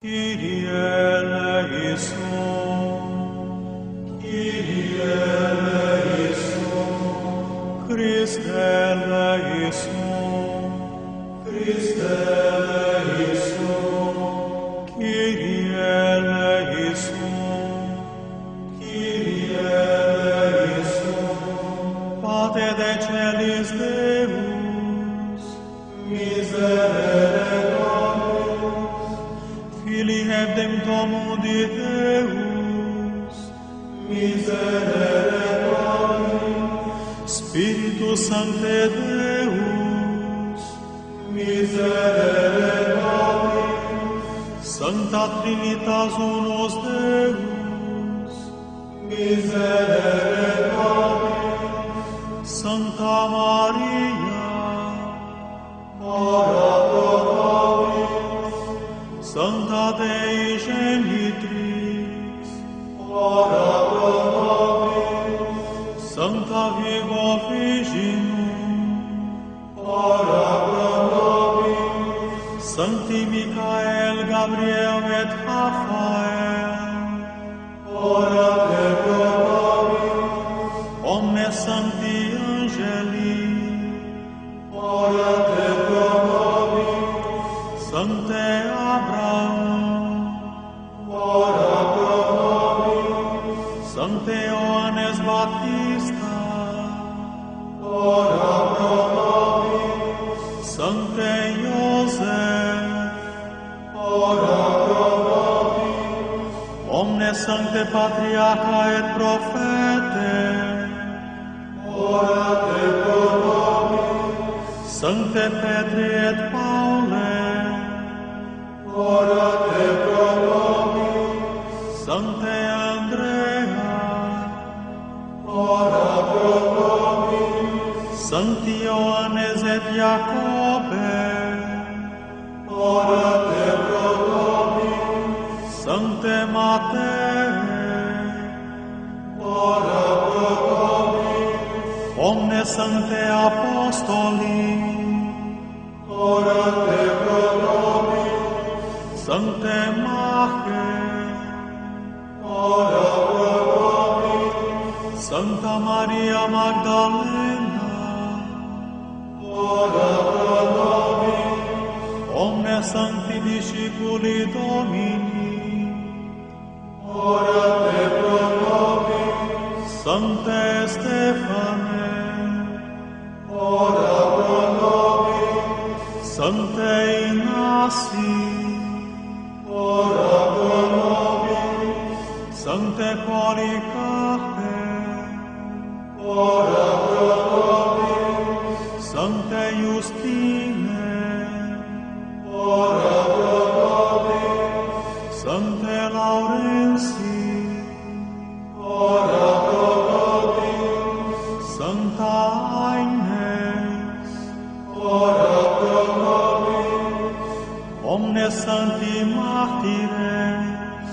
Kyrie eleison, Kyrie eleison, Christe eleison, Christe eleison, Kyrie eleison, Kyrie eleison, Pater de celis Deus, miserere, Sancte Deus, miserere nobis, Sancta Trinitas unus Deus, miserere nobis, Sancta Maria, Sancti Michael, Gabriel et Raphael, ora pro nobis. omnes Sancti Sancte Patriarca et Prophete, ora te pro nobis. Sancte Petri et Paule, ora te pro nobis. Sancte Andrea, ora pro nobis. Sancti Ioannes et jacobe ora te pro nobis. Sancte matei sancte apostoli, ora te nobis. Sancte te mache, ora nobis Santa Maria Magdalena, ora nobis omne sancti discipuli Domini, ora te nobis Sancte Stefano Sancte in ora pro nobis. Sancte Polycarpe, ora pro nobis. Sancte Justine, ora pro nobis. Sancte Laurentii, ora Omnes Sancti Martires,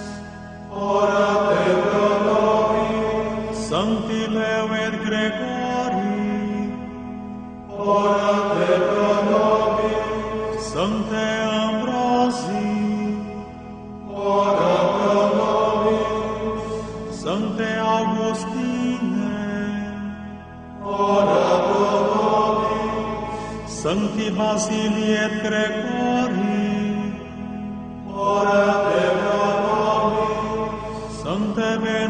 ora pro nobis. Sancti Leo et Gregori, ora pro nobis. Sancte Ambrosi, ora pro nobis. Sancte Augustine, ora pro nobis. Sancti Basili et Gregori,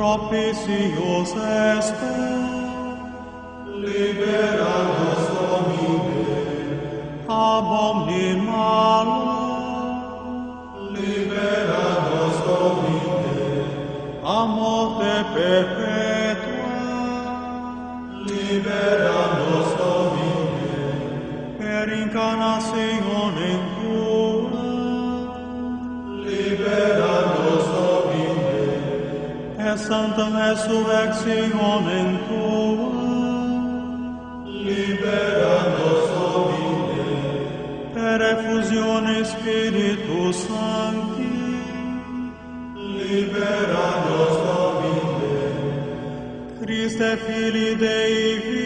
propitius est libera nos domine ab omni malo libera nos domine a morte perpetua libera et sanctam resurrectionem Tua. Libera nos, domine, per effusione Spiritus Sancti. Libera nos, domine, Christe, Fili Dei,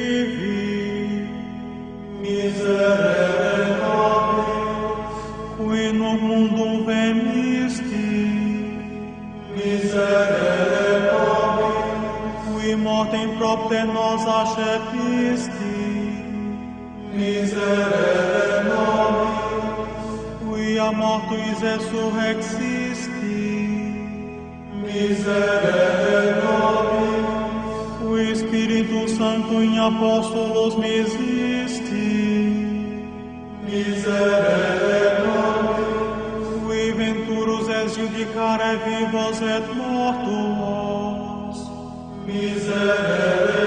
propter nos accepisti, miserere nobis, qui a mortuis resurrexisti, miserere nobis, qui Spiritus Sancto in Apostolos misisti, miserere nobis, qui venturus es judicare vivos et mortuos, miserere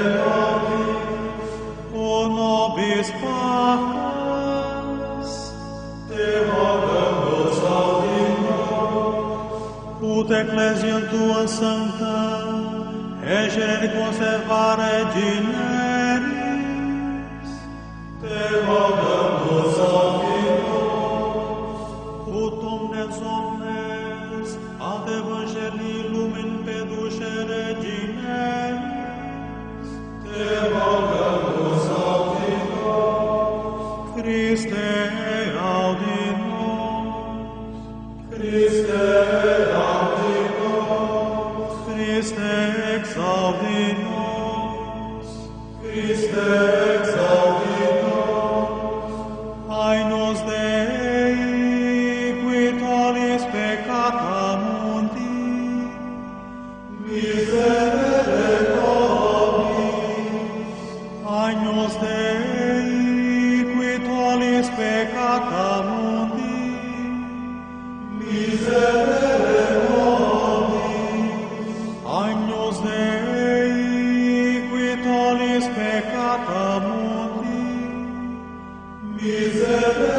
ميزانك.